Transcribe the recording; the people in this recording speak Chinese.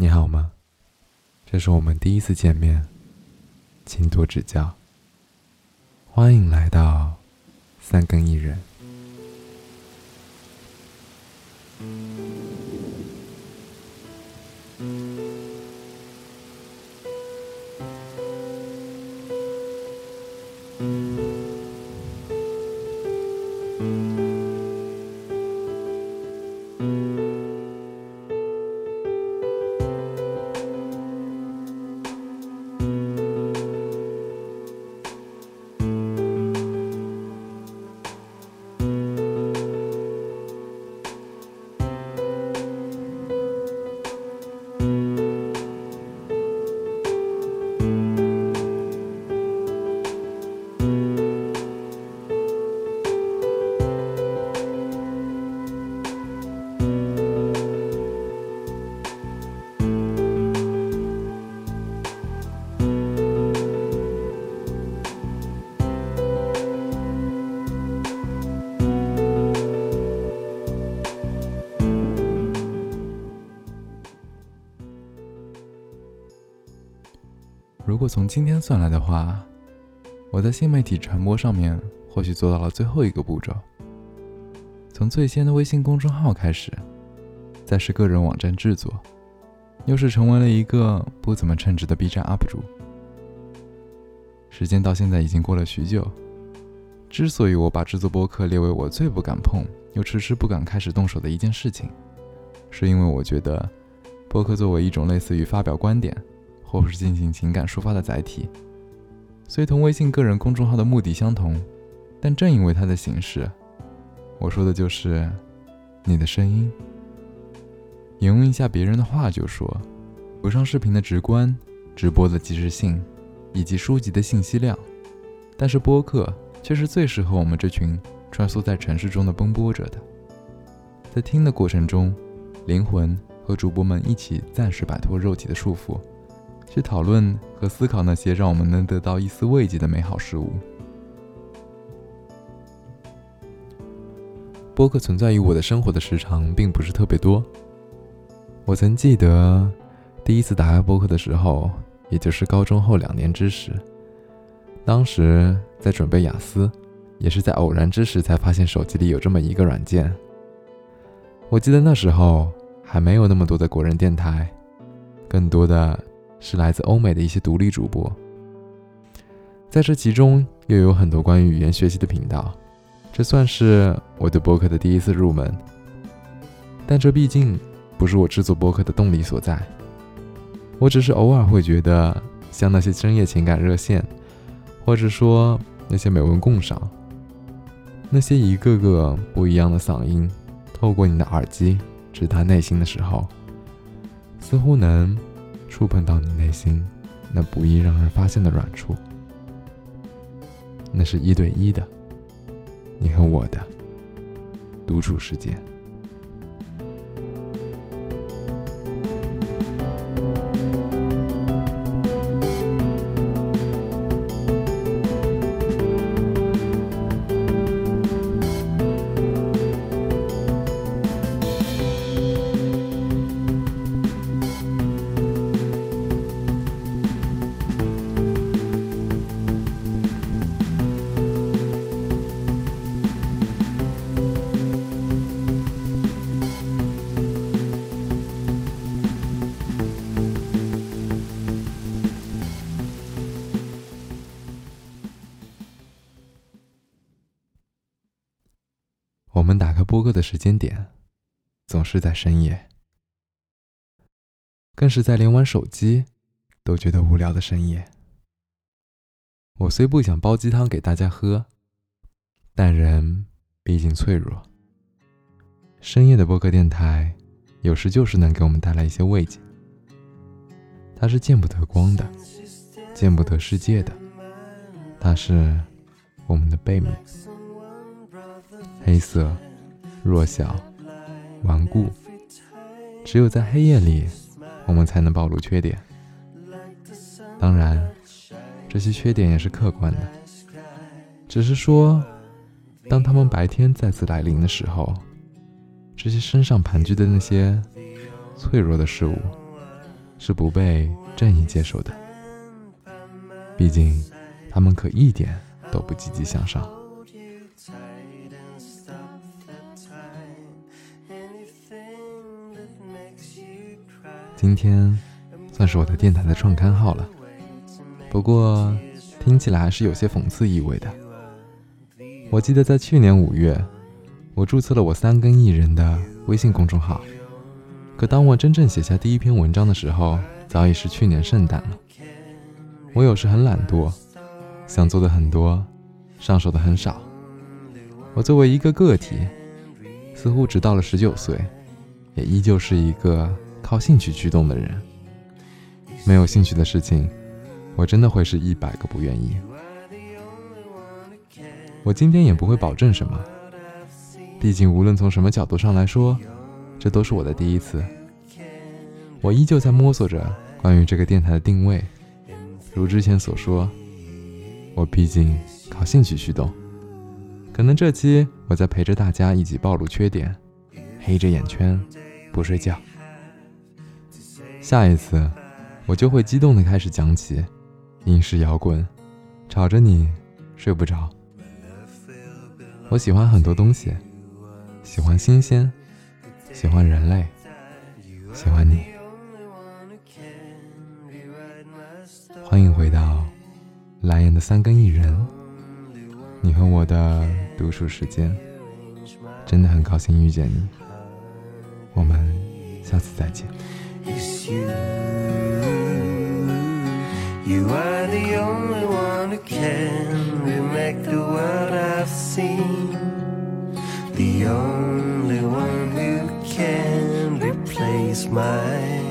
你好吗？这是我们第一次见面，请多指教。欢迎来到三更一人。如果从今天算来的话，我在新媒体传播上面或许做到了最后一个步骤。从最先的微信公众号开始，再是个人网站制作，又是成为了一个不怎么称职的 B 站 UP 主。时间到现在已经过了许久，之所以我把制作播客列为我最不敢碰又迟迟不敢开始动手的一件事情，是因为我觉得播客作为一种类似于发表观点。或是进行情感抒发的载体，虽同微信个人公众号的目的相同，但正因为它的形式，我说的就是你的声音。引用一下别人的话就说：不上视频的直观，直播的即时性，以及书籍的信息量，但是播客却是最适合我们这群穿梭在城市中的奔波者的。在听的过程中，灵魂和主播们一起暂时摆脱肉体的束缚。去讨论和思考那些让我们能得到一丝慰藉的美好事物。播客存在于我的生活的时长并不是特别多。我曾记得第一次打开播客的时候，也就是高中后两年之时，当时在准备雅思，也是在偶然之时才发现手机里有这么一个软件。我记得那时候还没有那么多的国人电台，更多的。是来自欧美的一些独立主播，在这其中又有很多关于语言学习的频道，这算是我对播客的第一次入门。但这毕竟不是我制作播客的动力所在，我只是偶尔会觉得，像那些深夜情感热线，或者说那些美文共赏，那些一个个不一样的嗓音，透过你的耳机直达内心的时候，似乎能。触碰到你内心那不易让人发现的软处，那是一对一的，你和我的独处时间。我们打开播客的时间点，总是在深夜，更是在连玩手机都觉得无聊的深夜。我虽不想煲鸡汤给大家喝，但人毕竟脆弱。深夜的播客电台，有时就是能给我们带来一些慰藉。它是见不得光的，见不得世界的，它是我们的背面。黑色、弱小、顽固，只有在黑夜里，我们才能暴露缺点。当然，这些缺点也是客观的，只是说，当他们白天再次来临的时候，这些身上盘踞的那些脆弱的事物，是不被正义接受的。毕竟，他们可一点都不积极向上。今天算是我的电台的创刊号了，不过听起来还是有些讽刺意味的。我记得在去年五月，我注册了我三更艺人的微信公众号，可当我真正写下第一篇文章的时候，早已是去年圣诞了。我有时很懒惰，想做的很多，上手的很少。我作为一个个体，似乎直到了十九岁，也依旧是一个。靠兴趣驱动的人，没有兴趣的事情，我真的会是一百个不愿意。我今天也不会保证什么，毕竟无论从什么角度上来说，这都是我的第一次。我依旧在摸索着关于这个电台的定位。如之前所说，我毕竟靠兴趣驱动，可能这期我在陪着大家一起暴露缺点，黑着眼圈，不睡觉。下一次，我就会激动的开始讲起英式摇滚，吵着你睡不着。我喜欢很多东西，喜欢新鲜，喜欢人类，喜欢你。欢迎回到蓝颜的三更一人，你和我的独处时间，真的很高兴遇见你。我们下次再见。You. You are the only one who can remake the world I've seen. The only one who can replace dream.